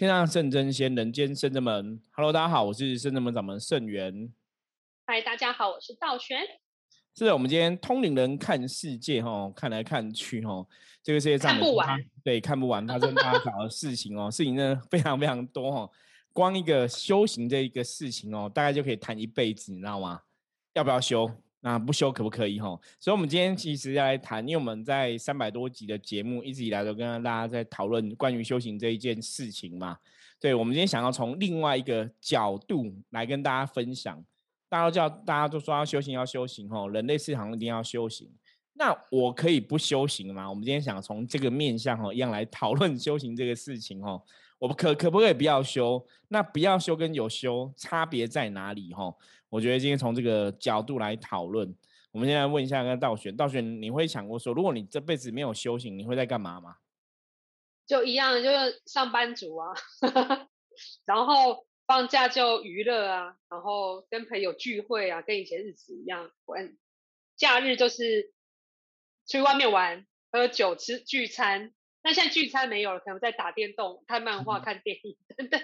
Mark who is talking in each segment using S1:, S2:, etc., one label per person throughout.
S1: 天上圣真仙，人间圣真门。Hello，大家好，我是圣真门掌门圣元。
S2: 嗨，大家好，我是道玄。
S1: 是的，我们今天通灵人看世界，哈，看来看去，哈，这个世界上
S2: 看不完，
S1: 对，看不完发生大小的事情哦，事情真的非常非常多，哈。光一个修行这一个事情哦，大概就可以谈一辈子，你知道吗？要不要修？那不修可不可以？哈，所以，我们今天其实要来谈，因为我们在三百多集的节目一直以来都跟大家在讨论关于修行这一件事情嘛。对，我们今天想要从另外一个角度来跟大家分享。大家都叫大家都说要修行，要修行，哈，人类市场一定要修行。那我可以不修行吗？我们今天想从这个面向，哈，一样来讨论 修行这个事情，哈。我可可不可以不要修？那不要修跟有修差别在哪里？哈，我觉得今天从这个角度来讨论。我们现在问一下跟道玄，道玄，你会想过说，如果你这辈子没有修行，你会在干嘛吗？
S2: 就一样，就是上班族啊，然后放假就娱乐啊，然后跟朋友聚会啊，跟以前日子一样。玩假日就是去外面玩、喝酒、吃聚餐。那现在聚餐没有了，可能在打电动、看漫画、看电影等等。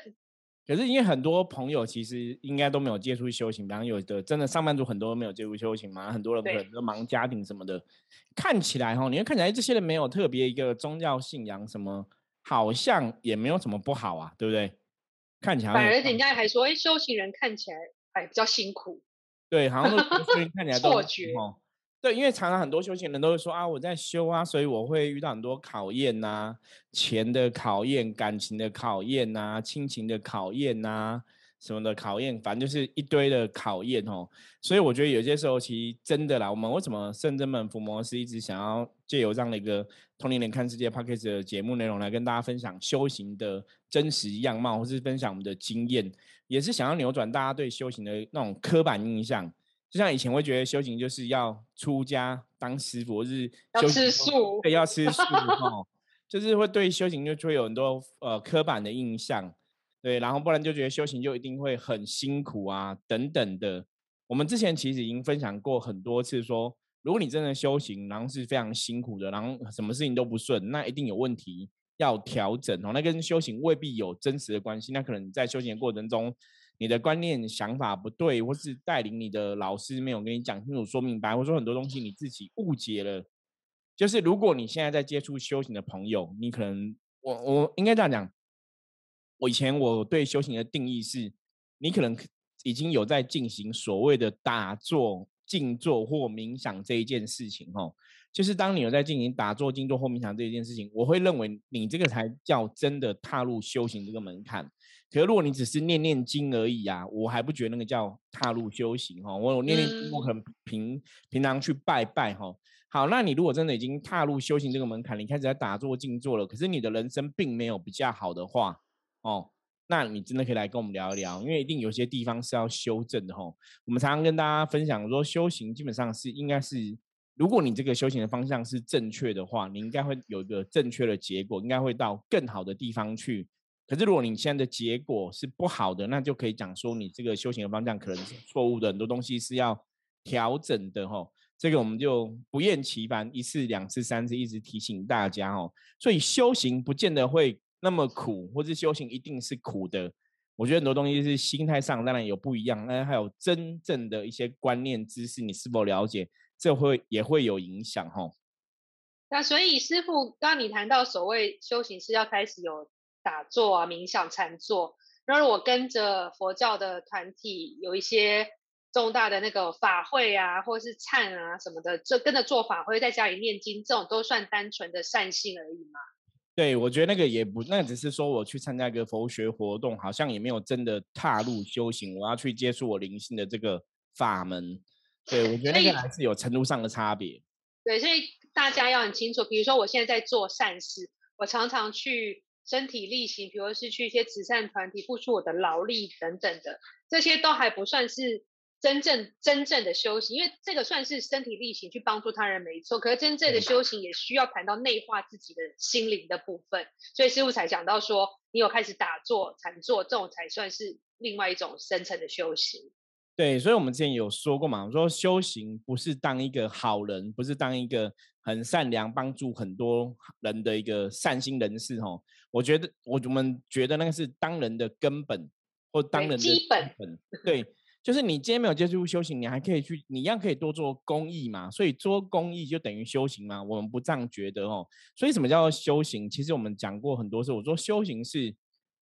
S1: 可是因为很多朋友其实应该都没有接触修行，然后有的真的上班族很多都没有接触修行嘛，很多人可能都忙家庭什么的。看起来哈，你会看起来这些人没有特别一个宗教信仰，什么好像也没有什么不好啊，对不对？看起来
S2: 反而人家还说，哎，修行人看起来哎比较辛苦。
S1: 对，好像都 看起来都
S2: 错觉。
S1: 对，因为常常很多修行人都会说啊，我在修啊，所以我会遇到很多考验呐，钱的考验、感情的考验呐、亲情的考验呐，什么的考验，反正就是一堆的考验哦。所以我觉得有些时候其实真的啦，我们为什么圣真门伏魔师一直想要借由这样的一个同龄人看世界 p o c a s t 的节目内容来跟大家分享修行的真实样貌，或是分享我们的经验，也是想要扭转大家对修行的那种刻板印象。就像以前会觉得修行就是要出家当师傅，是
S2: 要吃素，
S1: 对，要吃素 哦，就是会对修行就会有很多呃刻板的印象，对，然后不然就觉得修行就一定会很辛苦啊等等的。我们之前其实已经分享过很多次，说如果你真的修行，然后是非常辛苦的，然后什么事情都不顺，那一定有问题要调整哦。那跟修行未必有真实的关系，那可能在修行的过程中。你的观念想法不对，或是带领你的老师没有跟你讲清楚、说明白，或说很多东西你自己误解了。就是如果你现在在接触修行的朋友，你可能我我应该这样讲，我以前我对修行的定义是，你可能已经有在进行所谓的打坐、静坐或冥想这一件事情哦。就是当你有在进行打坐、静坐或冥想这一件事情，我会认为你这个才叫真的踏入修行这个门槛。可是如果你只是念念经而已啊，我还不觉得那个叫踏入修行哈。我念念经，我可能平平常去拜拜哈。好，那你如果真的已经踏入修行这个门槛，你开始在打坐、静坐了，可是你的人生并没有比较好的话哦，那你真的可以来跟我们聊一聊，因为一定有些地方是要修正的哈。我们常常跟大家分享说，修行基本上是应该是。如果你这个修行的方向是正确的话，你应该会有一个正确的结果，应该会到更好的地方去。可是如果你现在的结果是不好的，那就可以讲说你这个修行的方向可能是错误的，很多东西是要调整的哈。这个我们就不厌其烦，一次、两次、三次，一直提醒大家哦。所以修行不见得会那么苦，或是修行一定是苦的。我觉得很多东西是心态上当然有不一样，那还有真正的一些观念知识，你是否了解？这会也会有影响哈。
S2: 那所以师傅，刚你谈到所谓修行是要开始有打坐啊、冥想、禅坐，然后我跟着佛教的团体有一些重大的那个法会啊，或是忏啊什么的，就跟着做法会，在家里念经，这种都算单纯的善性而已嘛。
S1: 对，我觉得那个也不，那只是说我去参加一个佛学活动，好像也没有真的踏入修行，我要去接触我灵性的这个法门。对，我觉得那个还是有程度上的差别。
S2: 对，所以大家要很清楚。比如说，我现在在做善事，我常常去身体力行，比如是去一些慈善团体付出我的劳力等等的，这些都还不算是真正真正的修行，因为这个算是身体力行去帮助他人没错。可是真正的修行也需要谈到内化自己的心灵的部分，所以师傅才讲到说，你有开始打坐、禅坐，这种才算是另外一种深层的修行。
S1: 对，所以我们之前有说过嘛，我说修行不是当一个好人，不是当一个很善良、帮助很多人的一个善心人士哦。我觉得，我我们觉得那个是当人的根本，或当人的
S2: 基本。
S1: 对，就是你今天没有接触修行，你还可以去，你一样可以多做公益嘛。所以做公益就等于修行嘛。我们不这样觉得哦。所以什么叫做修行？其实我们讲过很多次，我说修行是。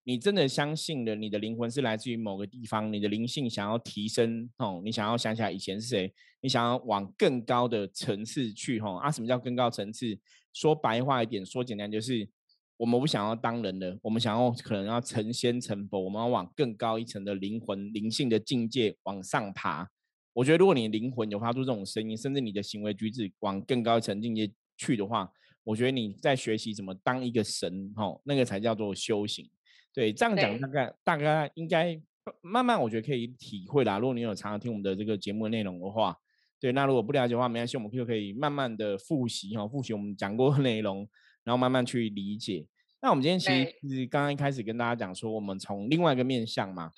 S1: 你真的相信了，你的灵魂是来自于某个地方，你的灵性想要提升哦，你想要想起来以前是谁，你想要往更高的层次去哦啊？什么叫更高层次？说白话一点，说简单就是，我们不想要当人的，我们想要可能要成仙成佛，我们要往更高一层的灵魂灵性的境界往上爬。我觉得，如果你灵魂有发出这种声音，甚至你的行为举止往更高一层境界去的话，我觉得你在学习怎么当一个神哈，那个才叫做修行。对，这样讲大概大概应该慢慢，我觉得可以体会啦。如果你有常常听我们的这个节目内容的话，对，那如果不了解的话，没关系，我们就可以慢慢的复习哈，复习我们讲过的内容，然后慢慢去理解。那我们今天其实是刚刚一开始跟大家讲说，我们从另外一个面向嘛，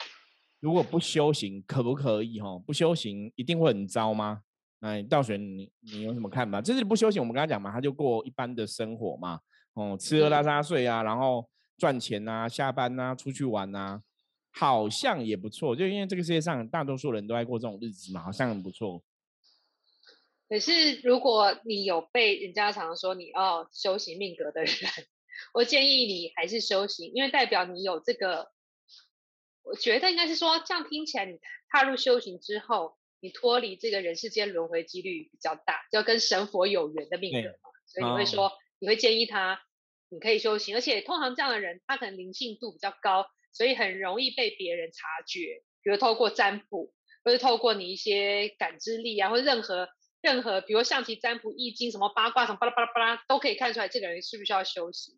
S1: 如果不修行可不可以哈？不修行一定会很糟吗？哎，道玄，你你有什么看法？就是不修行，我们刚刚讲嘛，他就过一般的生活嘛，哦，吃喝拉撒睡啊，然后。赚钱呐，下班呐，出去玩呐，好像也不错。就因为这个世界上大多数人都爱过这种日子嘛，好像很不错。
S2: 可是如果你有被人家常说你哦修行命格的人，我建议你还是修行，因为代表你有这个。我觉得应该是说，这样听起来，你踏入修行之后，你脱离这个人世间轮回几率比较大，就跟神佛有缘的命格嘛。所以你会说，你会建议他。你可以修行，而且通常这样的人，他可能灵性度比较高，所以很容易被别人察觉。比如透过占卜，或是透过你一些感知力啊，或者任何任何，比如象棋占卜、易经什么八卦什么巴拉巴拉巴拉，都可以看出来这个人需不需要修行。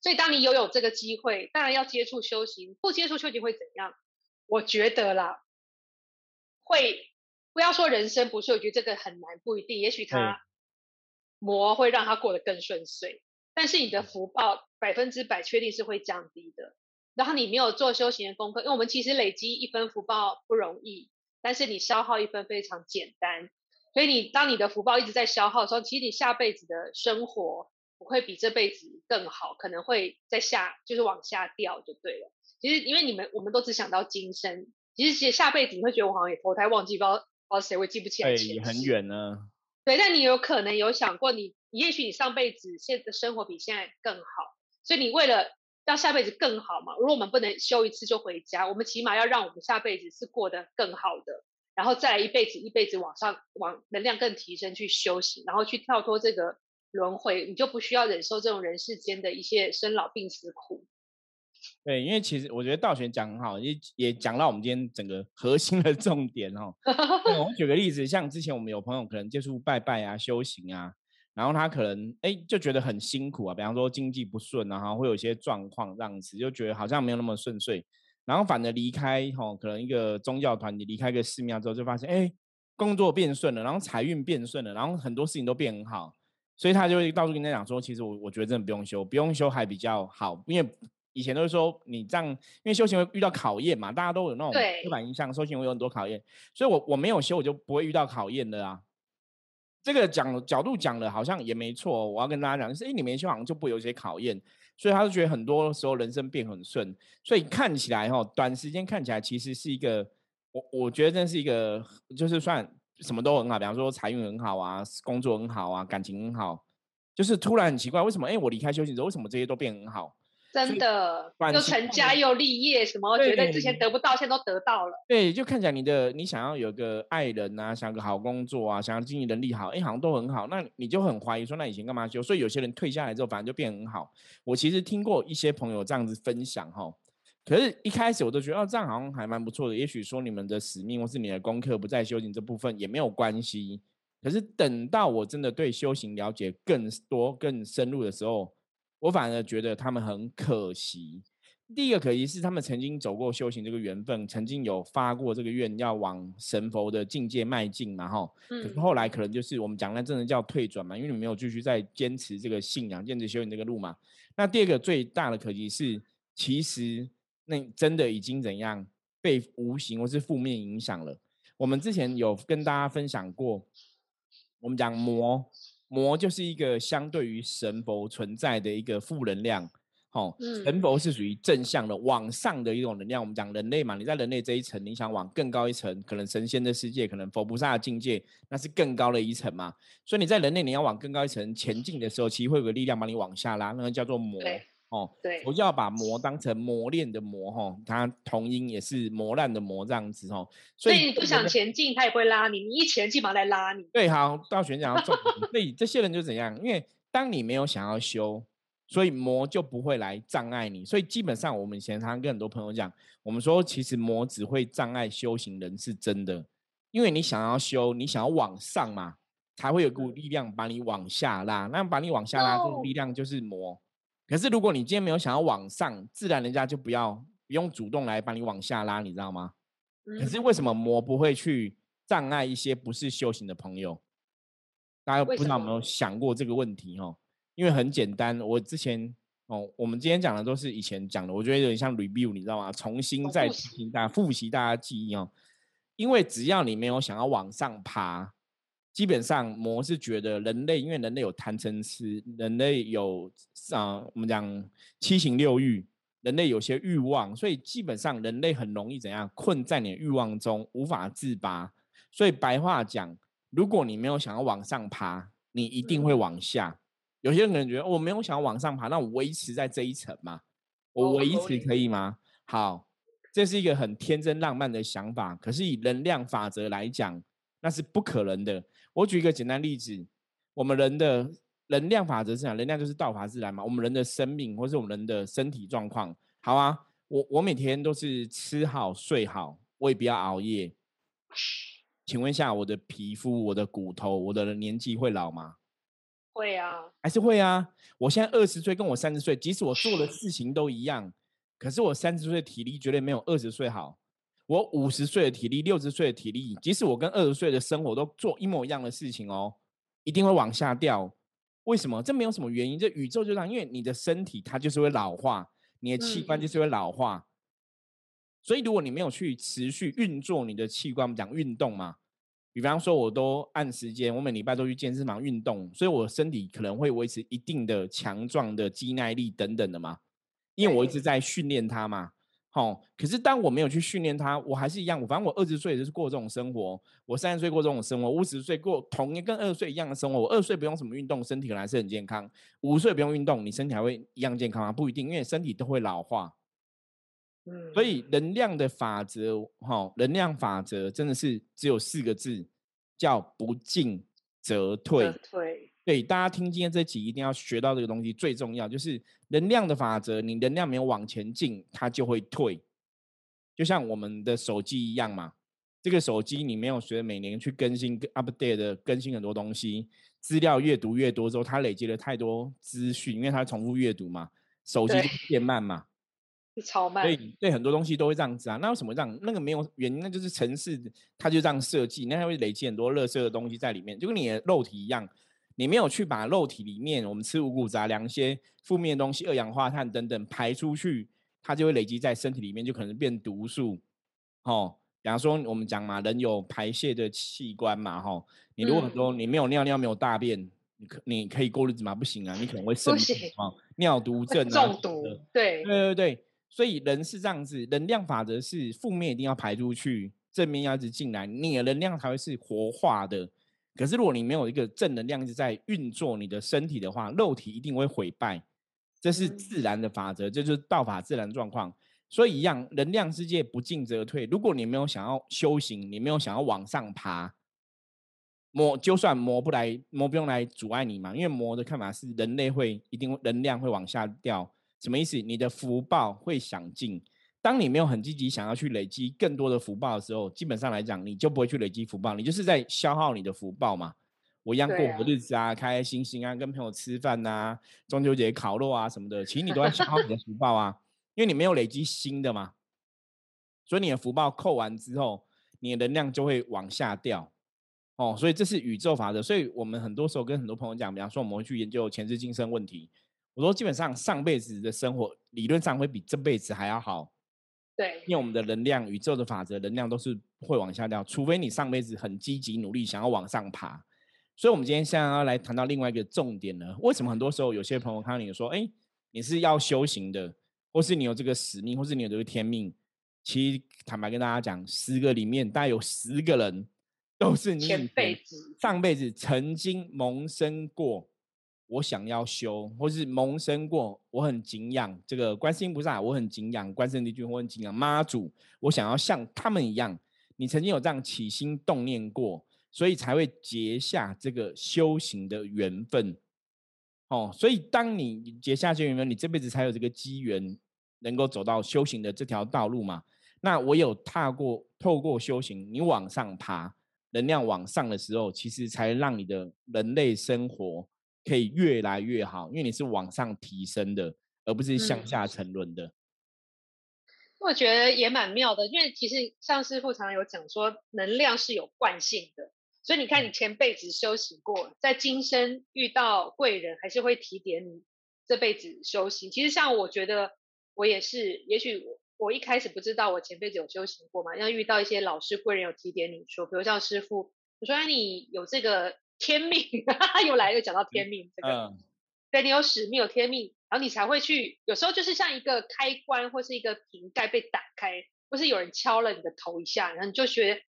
S2: 所以当你拥有这个机会，当然要接触修行。不接触修行会怎样？我觉得啦，会不要说人生不是，我觉得这个很难，不一定。也许他魔会让他过得更顺遂。但是你的福报百分之百确定是会降低的。然后你没有做修行的功课，因为我们其实累积一分福报不容易，但是你消耗一分非常简单。所以你当你的福报一直在消耗的时候，其实你下辈子的生活不会比这辈子更好，可能会在下就是往下掉就对了。其实因为你们我们都只想到今生，其实其实下辈子你会觉得我好像也投胎忘记，不知道不知道谁会记不起来。
S1: 对，很远呢。
S2: 对，但你有可能有想过，你也许你上辈子现的生活比现在更好，所以你为了让下辈子更好嘛，如果我们不能修一次就回家，我们起码要让我们下辈子是过得更好的，然后再来一辈子一辈子往上往能量更提升去修行，然后去跳脱这个轮回，你就不需要忍受这种人世间的一些生老病死苦。
S1: 对，因为其实我觉得道玄讲很好，也也讲到我们今天整个核心的重点哦。我 举个例子，像之前我们有朋友可能接触拜拜啊、修行啊，然后他可能哎就觉得很辛苦啊，比方说经济不顺啊，会有一些状况这样子，就觉得好像没有那么顺遂，然后反而离开哈，可能一个宗教团体离开个寺庙之后，就发现哎工作变顺了，然后财运变顺了，然后很多事情都变很好，所以他就会到处跟他讲说，其实我我觉得真的不用修，不用修还比较好，因为。以前都是说你这样，因为修行会遇到考验嘛，大家都有那种刻板印象，修行会有很多考验，所以我我没有修，我就不会遇到考验的啊。这个讲角度讲的好像也没错，我要跟大家讲，就是哎，你没修好像就不有一些考验，所以他就觉得很多时候人生变很顺，所以看起来哈，短时间看起来其实是一个，我我觉得真是一个，就是算什么都很好，比方说财运很好啊，工作很好啊，感情很好，就是突然很奇怪，为什么哎我离开修行之后，为什么这些都变很好？
S2: 真的，又成家又立业，什么觉得之前得不到，现在都得到了。
S1: 对，就看起来你的你想要有个爱人啊，想个好工作啊，想要经济能力好，哎，好像都很好。那你就很怀疑说，那以前干嘛修？所以有些人退下来之后，反正就变很好。我其实听过一些朋友这样子分享哈，可是一开始我都觉得哦，这样好像还蛮不错的。也许说你们的使命或是你的功课不在修行这部分也没有关系。可是等到我真的对修行了解更多、更深入的时候，我反而觉得他们很可惜。第一个可惜是他们曾经走过修行这个缘分，曾经有发过这个愿要往神佛的境界迈进嘛，哈。可是后来可能就是我们讲那真的叫退转嘛，因为你没有继续在坚持这个信仰、坚持修行这个路嘛。那第二个最大的可惜是，其实那真的已经怎样？被无形或是负面影响了。我们之前有跟大家分享过，我们讲魔，魔就是一个相对于神佛存在的一个负能量。哦，神佛是属于正向的，往上的一种能量。我们讲人类嘛，你在人类这一层，你想往更高一层，可能神仙的世界，可能佛菩萨的境界，那是更高的一层嘛。所以你在人类，你要往更高一层前进的时候，其实会有个力量把你往下拉，那个叫做魔。
S2: 哦，对，
S1: 不要把磨当成磨练的磨，哈，它同音也是磨烂的磨这样子，哦。
S2: 所以你不想前进，他也会拉你；你一前进，马上来拉你。
S1: 对，好，到选讲要重点。所以这些人就怎样？因为当你没有想要修。所以魔就不会来障碍你，所以基本上我们以前常常跟很多朋友讲，我们说其实魔只会障碍修行人是真的，因为你想要修，你想要往上嘛，才会有股力量把你往下拉，那把你往下拉，这个力量就是魔。可是如果你今天没有想要往上，自然人家就不要不用主动来把你往下拉，你知道吗？可是为什么魔不会去障碍一些不是修行的朋友？大家不知道有没有想过这个问题哦？因为很简单，我之前哦，我们今天讲的都是以前讲的，我觉得有点像 review，你知道吗？重新再提醒大家复习大家记忆哦。因为只要你没有想要往上爬，基本上魔是觉得人类，因为人类有贪嗔痴，人类有啊，我们讲七情六欲，人类有些欲望，所以基本上人类很容易怎样困在你的欲望中无法自拔。所以白话讲，如果你没有想要往上爬，你一定会往下。有些人可能觉得我没有想要往上爬，那我维持在这一层嘛？我维持可以吗？好，这是一个很天真浪漫的想法。可是以能量法则来讲，那是不可能的。我举一个简单例子：我们人的能量法则是讲，能量就是道法自然嘛。我们人的生命或是我们人的身体状况，好啊。我我每天都是吃好睡好，我也不要熬夜。请问一下，我的皮肤、我的骨头、我的年纪会老吗？
S2: 会啊，
S1: 还是会啊。我现在二十岁，跟我三十岁，即使我做的事情都一样，可是我三十岁体力绝对没有二十岁好。我五十岁的体力，六十岁的体力，即使我跟二十岁的生活都做一模一样的事情哦，一定会往下掉。为什么？这没有什么原因，这宇宙就这样，因为你的身体它就是会老化，你的器官就是会老化。所以如果你没有去持续运作你的器官，我们讲运动嘛。比方说，我都按时间，我每礼拜都去健身房运动，所以我身体可能会维持一定的强壮的肌耐力等等的嘛，因为我一直在训练它嘛。好，可是当我没有去训练它，我还是一样。我反正我二十岁就是过这种生活，我三十岁过这种生活，五十岁过同一跟二十岁一样的生活。我二十岁不用什么运动，身体可能还是很健康；五十岁不用运动，你身体还会一样健康吗？不一定，因为身体都会老化。所以能量的法则，哈，能量法则真的是只有四个字，叫不进则退。
S2: 退。
S1: 对，大家听今天这集一定要学到这个东西，最重要就是能量的法则。你能量没有往前进，它就会退。就像我们的手机一样嘛，这个手机你没有随着每年去更新、update 的更新很多东西，资料越读越多之后，它累积了太多资讯，因为它重复阅读嘛，手机变慢嘛。
S2: 超慢，
S1: 所以对很多东西都会这样子啊。那为什么这样？那个没有原因，那就是城市它就这样设计，那它会累积很多垃圾的东西在里面，就跟你的肉体一样，你没有去把肉体里面我们吃五谷杂粮一些负面的东西、二氧化碳等等排出去，它就会累积在身体里面，就可能变毒素。哦，比方说我们讲嘛，人有排泄的器官嘛，哈，你如果说你没有尿尿、没有大便，你可你可以过日子吗？不行啊，你可能会生病啊，尿毒症啊，
S2: 中毒。对，
S1: 对对对。所以人是这样子，能量法则是负面一定要排出去，正面要一直进来，你的能量才会是活化的。可是如果你没有一个正能量一直在运作你的身体的话，肉体一定会毁败，这是自然的法则，这就是道法自然状况。所以一样，能量世界不进则退。如果你没有想要修行，你没有想要往上爬，魔就算魔不来，魔不用来阻碍你嘛，因为魔的看法是人类会一定能量会往下掉。什么意思？你的福报会享尽。当你没有很积极想要去累积更多的福报的时候，基本上来讲，你就不会去累积福报，你就是在消耗你的福报嘛。我一样过我的日子啊，开开心心啊，跟朋友吃饭呐，中秋节烤肉啊什么的，其实你都在消耗你的福报啊，因为你没有累积新的嘛。所以你的福报扣完之后，你的能量就会往下掉。哦，所以这是宇宙法则。所以我们很多时候跟很多朋友讲，比方说我们会去研究前世今生问题。我说，基本上上辈子的生活理论上会比这辈子还要好，
S2: 对，
S1: 因为我们的能量、宇宙的法则，能量都是会往下掉，除非你上辈子很积极努力，想要往上爬。所以，我们今天现在要来谈到另外一个重点呢。为什么很多时候有些朋友看到你说，哎，你是要修行的，或是你有这个使命，或是你有这个天命？其实坦白跟大家讲，十个里面大概有十个人都是你
S2: 前辈子、
S1: 上辈子曾经萌生过。我想要修，或是萌生过，我很敬仰这个观世音菩萨，我很敬仰观世音帝君，我很敬仰妈祖，我想要像他们一样。你曾经有这样起心动念过，所以才会结下这个修行的缘分。哦，所以当你结下这缘分，你这辈子才有这个机缘，能够走到修行的这条道路嘛？那我有踏过，透过修行，你往上爬，能量往上的时候，其实才让你的人类生活。可以越来越好，因为你是往上提升的，而不是向下沉沦的。
S2: 我觉得也蛮妙的，因为其实上师傅常常有讲说，能量是有惯性的，所以你看你前辈子修行过，在今生遇到贵人，还是会提点你这辈子修行。其实像我觉得我也是，也许我一开始不知道我前辈子有修行过嘛，要遇到一些老师贵人有提点你说，比如像师傅，我说你有这个。天命，又来又讲到天命这个，对你有使命有天命，然后你才会去。有时候就是像一个开关或是一个瓶盖被打开，或是有人敲了你的头一下，然后你就觉得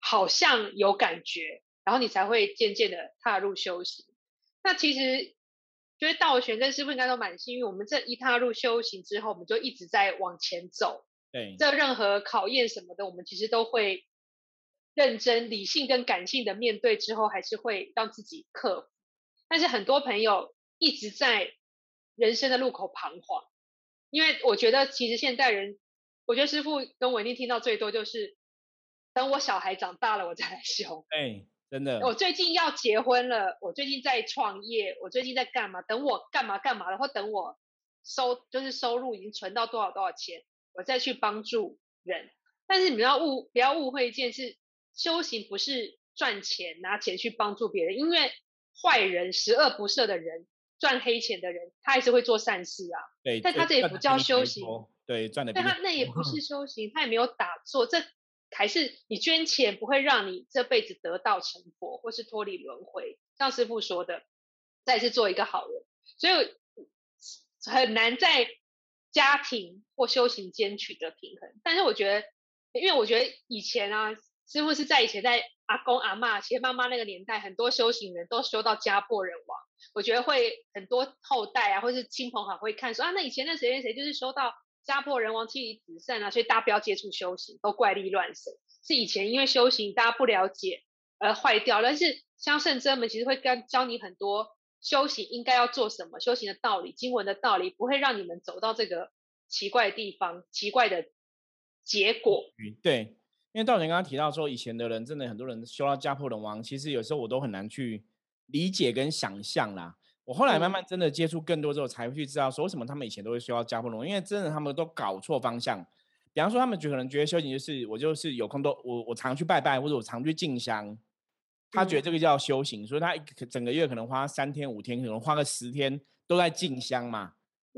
S2: 好像有感觉，然后你才会渐渐的踏入修行。那其实觉得道玄真师傅应该都蛮幸运，我们这一踏入修行之后，我们就一直在往前走。
S1: 对，
S2: 这任何考验什么的，我们其实都会。认真、理性跟感性的面对之后，还是会让自己克服。但是很多朋友一直在人生的路口彷徨，因为我觉得其实现代人，我觉得师傅跟我一定听到最多就是，等我小孩长大了我再来修。
S1: 哎，真的。
S2: 我最近要结婚了，我最近在创业，我最近在干嘛？等我干嘛干嘛了，或等我收就是收入已经存到多少多少钱，我再去帮助人。但是你们要误不要误会一件事。修行不是赚钱拿钱去帮助别人，因为坏人十恶不赦的人赚黑钱的人，他还是会做善事啊。
S1: 对，
S2: 但他这也不叫修行。
S1: 对，赚的。
S2: 但他那也不是修行，他也没有打坐，这还是你捐钱不会让你这辈子得道成佛或是脱离轮回。像师傅说的，再次做一个好人，所以很难在家庭或修行间取得平衡。但是我觉得，因为我觉得以前啊。师傅是在以前在阿公阿妈、爷爷妈妈那个年代，很多修行人都修到家破人亡。我觉得会很多后代啊，或是亲朋好友会看说啊，那以前那谁谁谁就是修到家破人亡、妻离子散啊，所以大家不要接触修行，都怪力乱神。是以前因为修行大家不了解而坏掉。但是像圣真们其实会跟教你很多修行应该要做什么、修行的道理、经文的道理，不会让你们走到这个奇怪的地方、奇怪的结果。
S1: 对。因为道玄刚刚提到说，以前的人真的很多人修到家破人亡，其实有时候我都很难去理解跟想象啦。我后来慢慢真的接触更多之后，才会去知道说，为什么他们以前都会修到家破人亡，因为真的他们都搞错方向。比方说，他们就可能觉得修行就是我就是有空都我我常去拜拜，或者我常去进香，他觉得这个叫修行，所以他整个月可能花三天五天，可能花个十天都在进香嘛。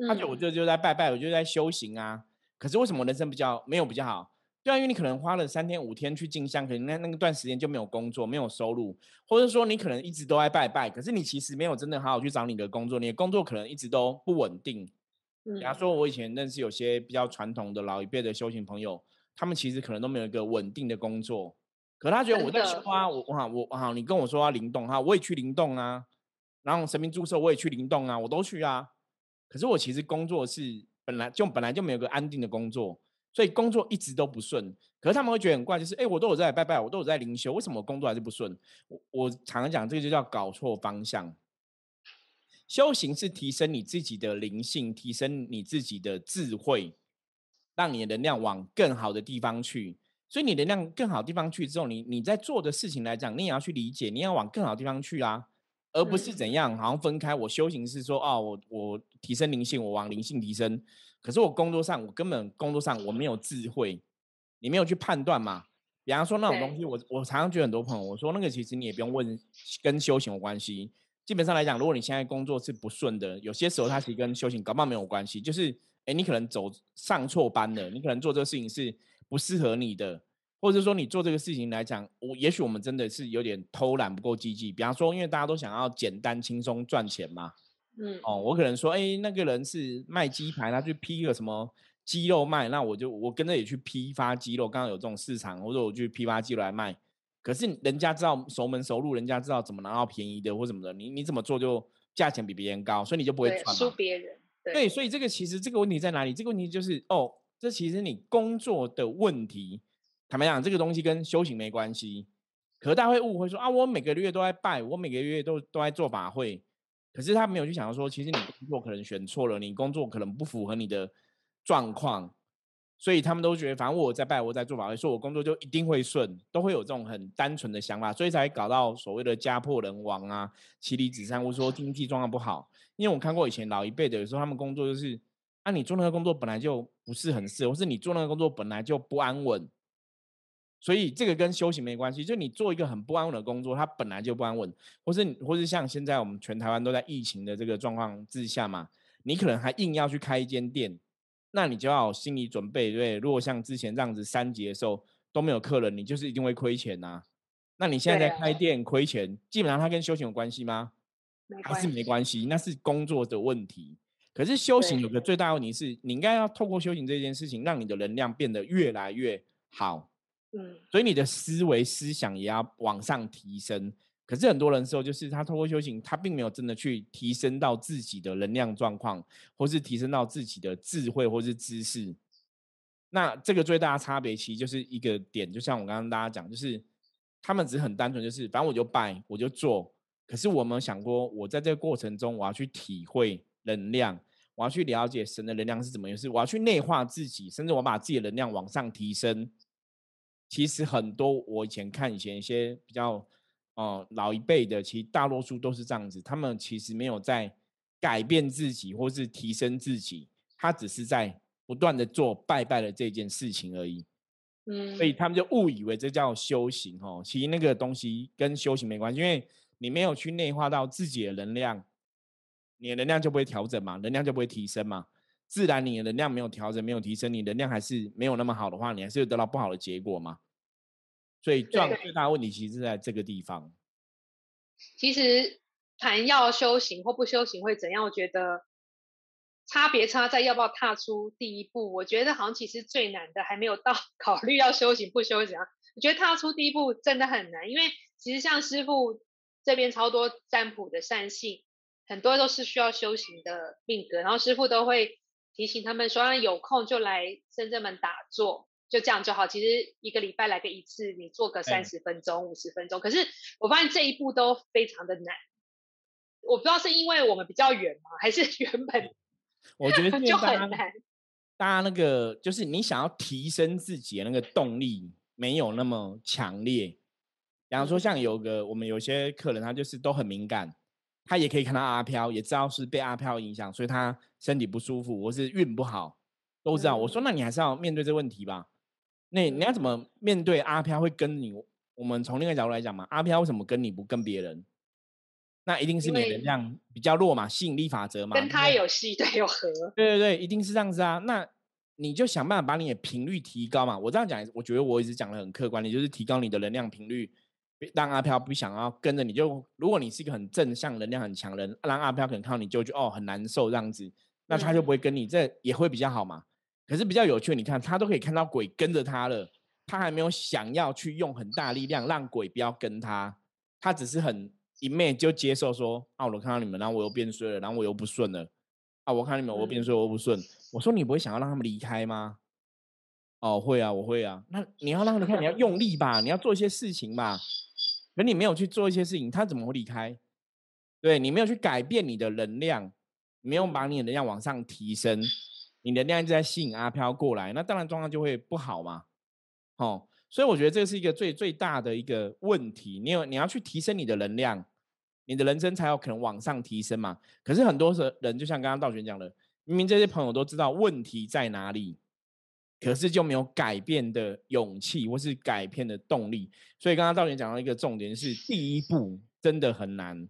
S1: 他觉得我就就在拜拜，我就在修行啊。可是为什么人生比较没有比较好？对啊，因为你可能花了三天五天去进香，可能那那段时间就没有工作，没有收入，或者说你可能一直都在拜拜，可是你其实没有真的好好去找你的工作，你的工作可能一直都不稳定。比方说，我以前认识有些比较传统的老一辈的修行朋友，他们其实可能都没有一个稳定的工作，可他觉得我在修啊，我我好我好，你跟我说要灵动哈，我也去灵动啊，然后神明祝寿我也去灵动啊，我都去啊，可是我其实工作是本来就本来就没有个安定的工作。所以工作一直都不顺，可是他们会觉得很怪，就是哎，我都有在拜拜，我都有在灵修，为什么工作还是不顺？我我常常讲，这个就叫搞错方向。修行是提升你自己的灵性，提升你自己的智慧，让你的能量往更好的地方去。所以你能量更好的地方去之后，你你在做的事情来讲，你也要去理解，你要往更好的地方去啊，而不是怎样好像分开。我修行是说，哦，我我提升灵性，我往灵性提升。可是我工作上，我根本工作上我没有智慧，你没有去判断嘛？比方说那种东西，我我常常觉得很多朋友，我说那个其实你也不用问，跟修行有关系。基本上来讲，如果你现在工作是不顺的，有些时候它其实跟修行搞不好没有关系，就是哎，你可能走上错班了，你可能做这个事情是不适合你的，或者说你做这个事情来讲，我也许我们真的是有点偷懒不够积极。比方说，因为大家都想要简单轻松赚钱嘛，嗯，哦，我可能说，哎，那个人是卖鸡排，他去批个什么鸡肉卖，那我就我跟着也去批发鸡肉，刚刚有这种市场，或者我去批发鸡肉来卖。可是人家知道熟门熟路，人家知道怎么拿到便宜的或什么的，你你怎么做就价钱比别人高，所以你就不会赚
S2: 输别人。
S1: 对，所以这个其实这个问题在哪里？这个问题就是哦，这其实你工作的问题。坦白讲，这个东西跟修行没关系。可大家会误会说啊，我每个月都在拜，我每个月都都在做法会。可是他没有去想到说，其实你工作可能选错了，你工作可能不符合你的状况。所以他们都觉得，反正我在拜，我在做法会，说我工作就一定会顺，都会有这种很单纯的想法，所以才搞到所谓的家破人亡啊，妻离子散，或者说经济状况不好。因为我看过以前老一辈的，有时候他们工作就是，啊，你做那个工作本来就不是很适合，或是你做那个工作本来就不安稳，所以这个跟修行没关系。就你做一个很不安稳的工作，它本来就不安稳，或是或是像现在我们全台湾都在疫情的这个状况之下嘛，你可能还硬要去开一间店。那你就要有心理准备，对。如果像之前这样子三节的时候都没有客人，你就是一定会亏钱呐。那你现在在开店亏钱，基本上它跟修行有关系吗？还是没关系，那是工作的问题。可是修行有个最大问题是，你应该要透过修行这件事情，让你的能量变得越来越好。所以你的思维思想也要往上提升。可是很多人时候就是他透过修行，他并没有真的去提升到自己的能量状况，或是提升到自己的智慧或是知识。那这个最大的差别其实就是一个点，就像我刚刚大家讲，就是他们只是很单纯，就是反正我就拜我就做。可是我没有想过，我在这个过程中，我要去体会能量，我要去了解神的能量是怎么回事，我要去内化自己，甚至我把自己的能量往上提升。其实很多我以前看以前一些比较。哦，老一辈的其实大多数都是这样子，他们其实没有在改变自己或是提升自己，他只是在不断的做拜拜的这件事情而已。嗯，所以他们就误以为这叫修行哦。其实那个东西跟修行没关系，因为你没有去内化到自己的能量，你的能量就不会调整嘛，能量就不会提升嘛。自然你的能量没有调整，没有提升，你能量还是没有那么好的话，你还是会得到不好的结果嘛。所以，最最大的问题其实是在这个地方。
S2: 其实谈要修行或不修行会怎样？我觉得差别差在要不要踏出第一步。我觉得好像其实最难的还没有到 考虑要修行不修行。我觉得踏出第一步真的很难，因为其实像师傅这边超多占卜的善性，很多都是需要修行的命格，然后师傅都会提醒他们说，有空就来深圳门打坐。就这样就好。其实一个礼拜来个一次，你做个三十分钟、五十分钟。可是我发现这一步都非常的难。我不知道是因为我们比较远吗，还是原本
S1: 我觉得
S2: 就很难。
S1: 大家那个就是你想要提升自己的那个动力没有那么强烈。比方说，像有个我们有些客人，他就是都很敏感，他也可以看到阿飘，也知道是被阿飘影响，所以他身体不舒服或是运不好，都知道。我说，那你还是要面对这个问题吧。那你要怎么面对阿飘会跟你？我们从另一个角度来讲嘛，阿飘为什么跟你不跟别人？那一定是你能量比较弱嘛，吸引力法则嘛。
S2: 跟他有戏，对，有合。
S1: 对对对，一定是这样子啊。那你就想办法把你的频率提高嘛。我这样讲，我觉得我一直讲的很客观，你就是提高你的能量频率，让阿飘不想要跟着你。就如果你是一个很正向能量很强人，让阿飘可能看到你就觉得哦很难受这样子，那他就不会跟你，这也会比较好嘛。可是比较有趣，你看他都可以看到鬼跟着他了，他还没有想要去用很大力量让鬼不要跟他，他只是很一面就接受说啊，我看到你们，然后我又变衰了，然后我又不顺了，啊，我看到你们我变衰，我又不顺，我说你不会想要让他们离开吗？哦，会啊，我会啊，那你要让他们看，你要用力吧，你要做一些事情吧，可你没有去做一些事情，他怎么会离开？对你没有去改变你的能量，没有把你的能量往上提升。你的能量一直在吸引阿飘过来，那当然状况就会不好嘛。哦，所以我觉得这是一个最最大的一个问题。你有你要去提升你的能量，你的人生才有可能往上提升嘛。可是很多时人就像刚刚道玄讲的，明明这些朋友都知道问题在哪里，可是就没有改变的勇气或是改变的动力。所以刚刚道玄讲到一个重点是，第一步真的很难。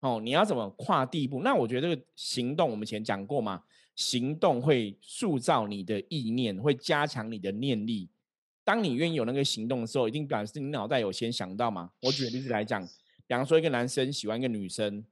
S1: 哦，你要怎么跨第一步？那我觉得这个行动我们以前讲过嘛。行动会塑造你的意念，会加强你的念力。当你愿意有那个行动的时候，一定表示你脑袋有先想到嘛。我举个例子来讲，比方说一个男生喜欢一个女生，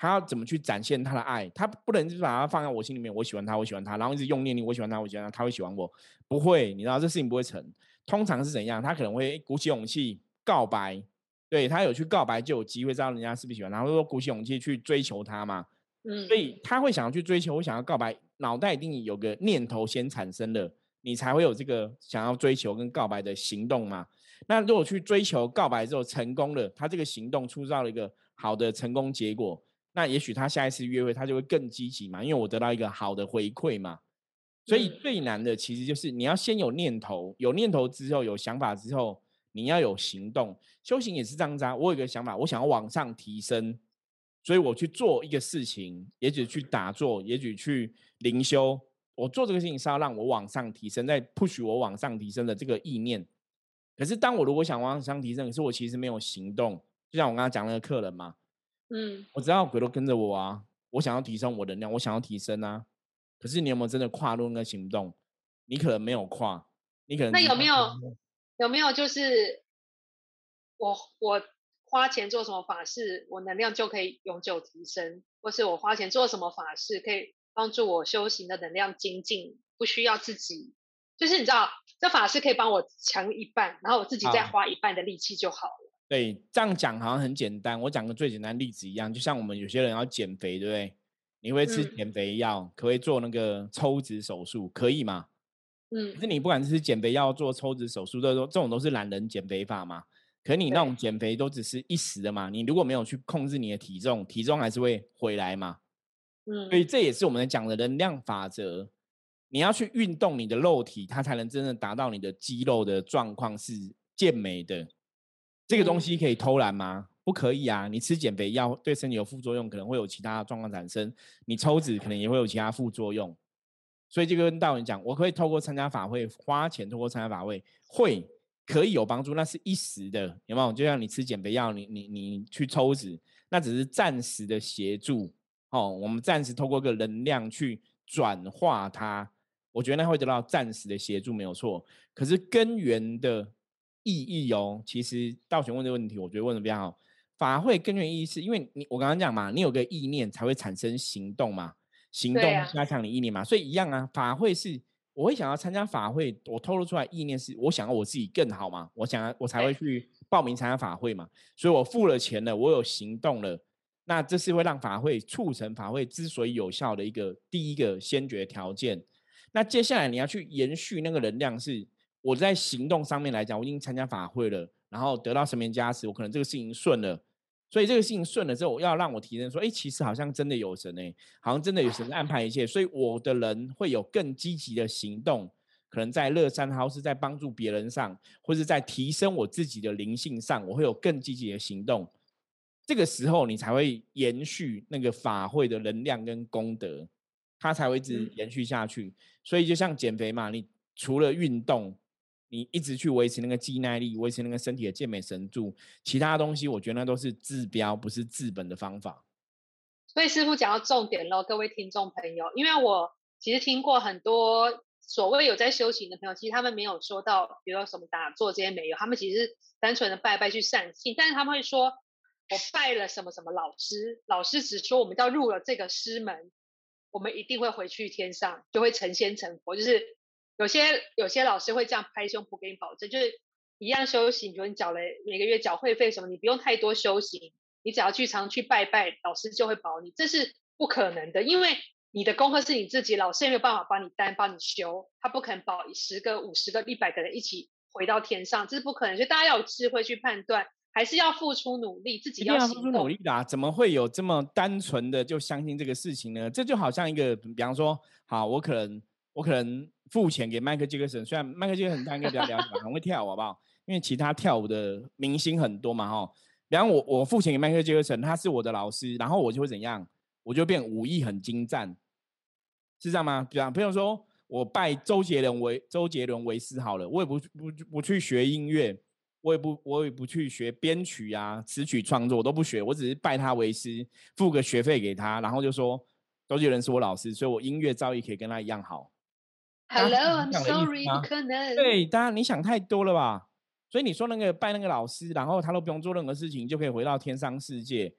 S1: 他要怎么去展现他的爱？他不能就把它放在我心里面，我喜欢他，我喜欢他，然后一直用念力，我喜欢他，我喜欢他，他会喜欢我？不会，你知道这事情不会成。通常是怎样？他可能会鼓起勇气告白，对他有去告白就有机会知道人家是不是喜欢他，或者说鼓起勇气去追求他嘛。嗯，所以他会想要去追求，我想要告白，脑袋一定有个念头先产生了。你才会有这个想要追求跟告白的行动嘛？那如果去追求告白之后成功了，他这个行动塑造了一个好的成功结果，那也许他下一次约会他就会更积极嘛，因为我得到一个好的回馈嘛。所以最难的其实就是你要先有念头，有念头之后有想法之后，你要有行动。修行也是这样子啊，我有一个想法，我想要往上提升，所以我去做一个事情，也许去打坐，也许去灵修。我做这个事情是要让我往上提升，在 push 我往上提升的这个意念。可是，当我如果想往上提升，可是我其实没有行动，就像我刚刚讲那个客人嘛，嗯，我知道鬼都跟着我啊，我想要提升我的能量，我想要提升啊。可是你有没有真的跨入那个行动？你可能没有跨，你可能
S2: 那有没有有没有就是我我花钱做什么法事，我能量就可以永久提升，或是我花钱做什么法事可以？帮助我修行的能量精进，不需要自己，就是你知道，这法师可以帮我强一半，然后我自己再花一半的力气就好了。
S1: 对，这样讲好像很简单。我讲个最简单例子一样，就像我们有些人要减肥，对不对？你会吃减肥药，可以做那个抽脂手术，可以吗？嗯。可是你不管是减肥药、做抽脂手术，这都这种都是懒人减肥法嘛。可你那种减肥都只是一时的嘛，你如果没有去控制你的体重，体重还是会回来嘛。嗯所以这也是我们讲的能量法则，你要去运动你的肉体，它才能真正达到你的肌肉的状况是健美的。这个东西可以偷懒吗？不可以啊！你吃减肥药对身体有副作用，可能会有其他状况产生。你抽脂可能也会有其他副作用。所以就跟大人讲，我可以透过参加法会花钱，透过参加法会会可以有帮助，那是一时的，有没有？就像你吃减肥药，你你你去抽脂，那只是暂时的协助。哦，我们暂时透过个能量去转化它，我觉得那会得到暂时的协助，没有错。可是根源的意义哦，其实道玄问这个问题，我觉得问的比较好。法会根源意义是因为你，我刚刚讲嘛，你有个意念才会产生行动嘛，行动加强你意念嘛，所以一样啊。法会是我会想要参加法会，我透露出来意念是我想要我自己更好嘛，我想要我才会去报名参加法会嘛，所以我付了钱了，我有行动了。那这是会让法会促成法会之所以有效的一个第一个先决条件。那接下来你要去延续那个能量，是我在行动上面来讲，我已经参加法会了，然后得到神明加持，我可能这个事情顺了。所以这个事情顺了之后，要让我提升说，哎，其实好像真的有神哎，好像真的有神安排一切，所以我的人会有更积极的行动，可能在乐山好是在帮助别人上，或者在提升我自己的灵性上，我会有更积极的行动。这个时候，你才会延续那个法会的能量跟功德，它才会一直延续下去。所以，就像减肥嘛，你除了运动，你一直去维持那个肌耐力，维持那个身体的健美神助，其他东西，我觉得那都是治标，不是治本的方法。
S2: 所以，师傅讲到重点喽，各位听众朋友，因为我其实听过很多所谓有在修行的朋友，其实他们没有说到，比如说什么打坐这些没有，他们其实单纯的拜拜去善信，但是他们会说。我拜了什么什么老师，老师只说我们要入了这个师门，我们一定会回去天上，就会成仙成佛。就是有些有些老师会这样拍胸脯给你保证，就是一样修行，比如你缴了每个月缴会费什么，你不用太多修行，你只要去常去拜拜，老师就会保你。这是不可能的，因为你的功课是你自己，老师也没有办法帮你担帮你修，他不可能保十个、五十个、一百个人一起回到天上，这是不可能。所以大家要有智慧去判断。还是要付出努力，自己要
S1: 付出努力的。怎么会有这么单纯的就相信这个事情呢？这就好像一个，比方说，好，我可能我可能付钱给麦克杰克森，虽然麦克杰克逊他应该比较了解，很会跳，好不好？因为其他跳舞的明星很多嘛，哈。然后我我付钱给麦克杰克森，他是我的老师，然后我就会怎样？我就变武艺很精湛，是这样吗？比方，比如说我拜周杰伦为周杰伦为师好了，我也不不不去学音乐。我也不，我也不去学编曲啊，词曲创作我都不学，我只是拜他为师，付个学费给他，然后就说周杰伦是我老师，所以我音乐造诣可以跟他一样好。
S2: Hello，I'm sorry，不可能。
S1: 对，当然你想太多了吧？所以你说那个拜那个老师，然后他都不用做任何事情，就可以回到天上世界。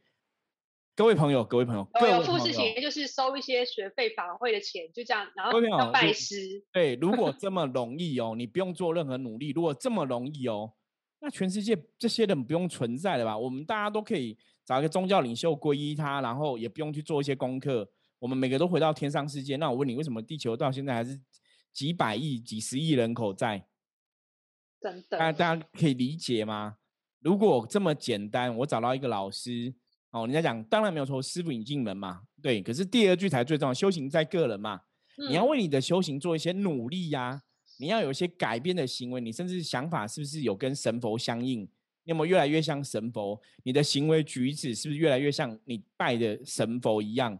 S1: 各位朋友，各位朋友，各
S2: 有付事情，就是收一些学费法会的钱，就这样，然后要拜
S1: 如
S2: 师。
S1: 对，如果 这么容易哦，你不用做任何努力，如果这么容易哦，那全世界这些人不用存在了吧？我们大家都可以找一个宗教领袖皈依他，然后也不用去做一些功课，我们每个都回到天上世界。那我问你，为什么地球到现在还是几百亿、几十亿人口在？
S2: 真
S1: 大家
S2: 的，
S1: 大家可以理解吗？如果这么简单，我找到一个老师，哦，人家讲当然没有错，师傅引进门嘛，对。可是第二句才最重要，修行在个人嘛，你要
S2: 嗯
S1: 为你的修行做一些努力呀、你要有一些改变的行为，你甚至想法是不是有跟神佛相应？你有没有越来越像神佛？你的行为举止是不是越来越像你拜的神佛一样？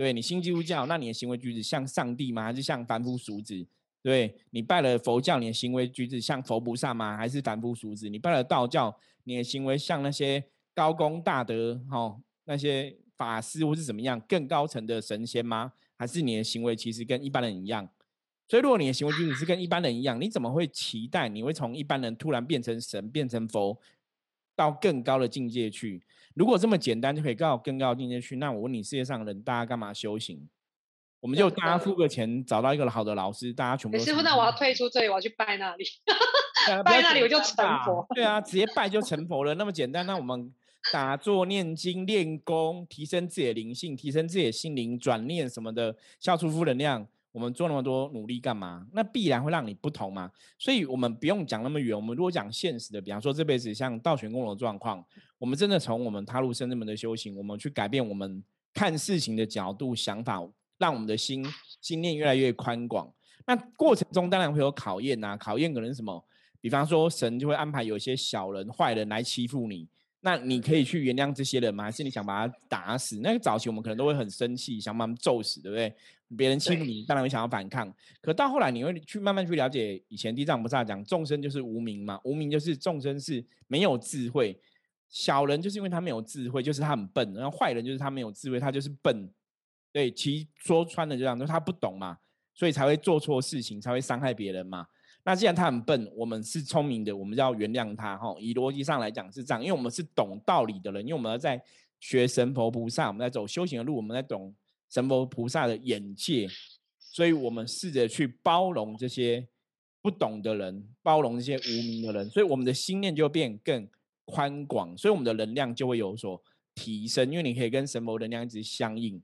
S1: 对你信基督教，那你的行为举止像上帝吗？还是像凡夫俗子？对你拜了佛教，你的行为举止像佛菩萨吗？还是凡夫俗子？你拜了道教，你的行为像那些高功大德哦，那些法师或是怎么样更高层的神仙吗？还是你的行为其实跟一般人一样？所以，如果你的行为举止是跟一般人一样，你怎么会期待你会从一般人突然变成神、变成佛，到更高的境界去？如果这么简单就可以到更高的境界去，那我问你，世界上的人大家干嘛修行？我们就大家付个钱找到一个好的老师，大家全部
S2: 欸师傅，那我要退出这里，我要去拜那里。拜那里我就成佛
S1: 对啊，直接拜就成佛了，那么简单。那我们打坐、念经、练功，提升自己的灵性，提升自己的心灵，转念什么的，消除负能量。我们做那么多努力干嘛？那必然会让你不同嘛。所以我们不用讲那么远。我们如果讲现实的，比方说这辈子像道玄公的状况，我们真的从我们踏入深圳门的修行，我们去改变我们看事情的角度、想法，让我们的心心念越来越宽广。那过程中当然会有考验呐、考验可能什么？比方说神就会安排有一些小人、坏人来欺负你，那你可以去原谅这些人吗？还是你想把他打死？那个早期我们可能都会很生气，想把他们揍死，对不对？别人欺负
S2: 对
S1: 你，当然会想要反抗。可到后来，你会去慢慢去了解，以前地藏菩萨讲众生就是无名嘛，无名就是众生是没有智慧，小人就是因为他没有智慧，就是他很笨，然后坏人就是他没有智慧，他就是笨。对，其实说穿了就这样，就是他不懂嘛，所以才会做错事情，才会伤害别人嘛。那既然他很笨，我们是聪明的，我们就要原谅他哈。以逻辑上来讲是这样，因为我们是懂道理的人，因为我们要在学神佛菩萨，我们在走修行的路，我们在懂神佛菩萨的眼界，所以我们试着去包容这些不懂的人，包容这些无名的人，所以我们的心念就变更宽广，所以我们的能量就会有所提升，因为你可以跟神佛能量一直相应。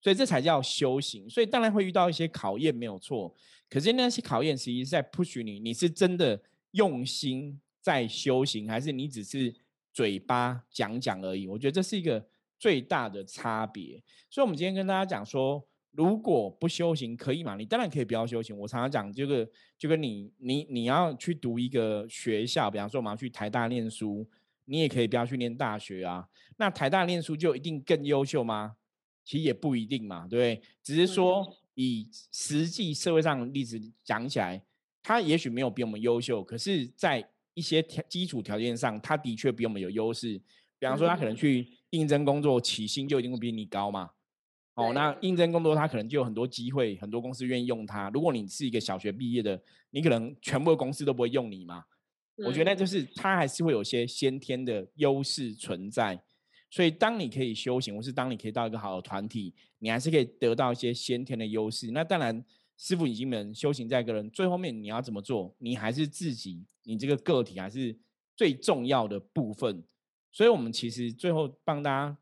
S1: 所以这才叫修行。所以当然会遇到一些考验，没有错。可是那些考验其实是在 push 你，你是真的用心在修行，还是你只是嘴巴讲讲而已？我觉得这是一个最大的差别。所以，我们今天跟大家讲说，如果不修行可以吗？你当然可以不要修行。我常常讲这个，就跟你你你要去读一个学校，比方说我们要去台大念书，你也可以不要去念大学啊。那台大念书就一定更优秀吗？其实也不一定嘛，对不对？只是说以实际社会上的例子讲起来，他也许没有比我们优秀，可是，在一些条基础条件上，他的确比我们有优势。比方说，他可能去应征工作，起薪就一定会比你高嘛。哦，那应征工作他可能就有很多机会，很多公司愿意用他。如果你是一个小学毕业的，你可能全部的公司都不会用你嘛。我觉得
S2: 嗯
S1: 就是他还是会有些先天的优势存在。所以，当你可以修行，或是当你可以到一个好的团体，你还是可以得到一些先天的优势。那当然，师傅已经们修行在个人，最后面你要怎么做？你还是自己，你这个个体还是最重要的部分。所以，我们其实最后帮大家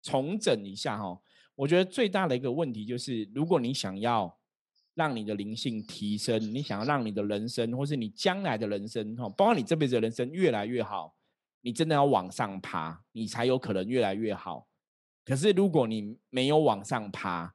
S1: 重整一下哈。我觉得最大的一个问题就是，如果你想要让你的灵性提升，你想要让你的人生，或是你将来的人生，哈，包括你这辈子的人生越来越好，你真的要往上爬，你才有可能越来越好。可是如果你没有往上爬，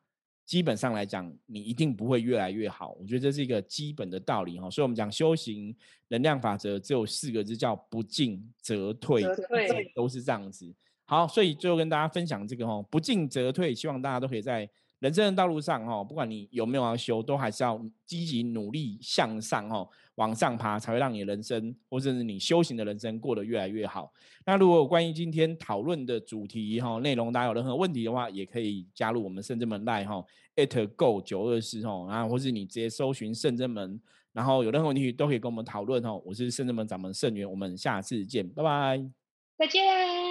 S1: 基本上来讲，你一定不会越来越好。我觉得这是一个基本的道理哈。所以，我们讲修行能量法则只有四个字，叫不进则退，
S2: 则退
S1: 都是这样子。好，所以最后跟大家分享这个哈，不进则退，希望大家都可以在人生的道路上哈，不管你有没有要修，都还是要积极努力向上哈。往上爬，才会让你的人生或者是你修行的人生过得越来越好。那如果关于今天讨论的主题哈内容，大家有任何问题的话，也可以加入我们圣真门赖哈，at go 九二四哈，然后或是你直接搜寻圣真门，然后有任何问题都可以跟我们讨论哈。我是圣真门掌门圣元，我们下次见，拜拜，
S2: 再见。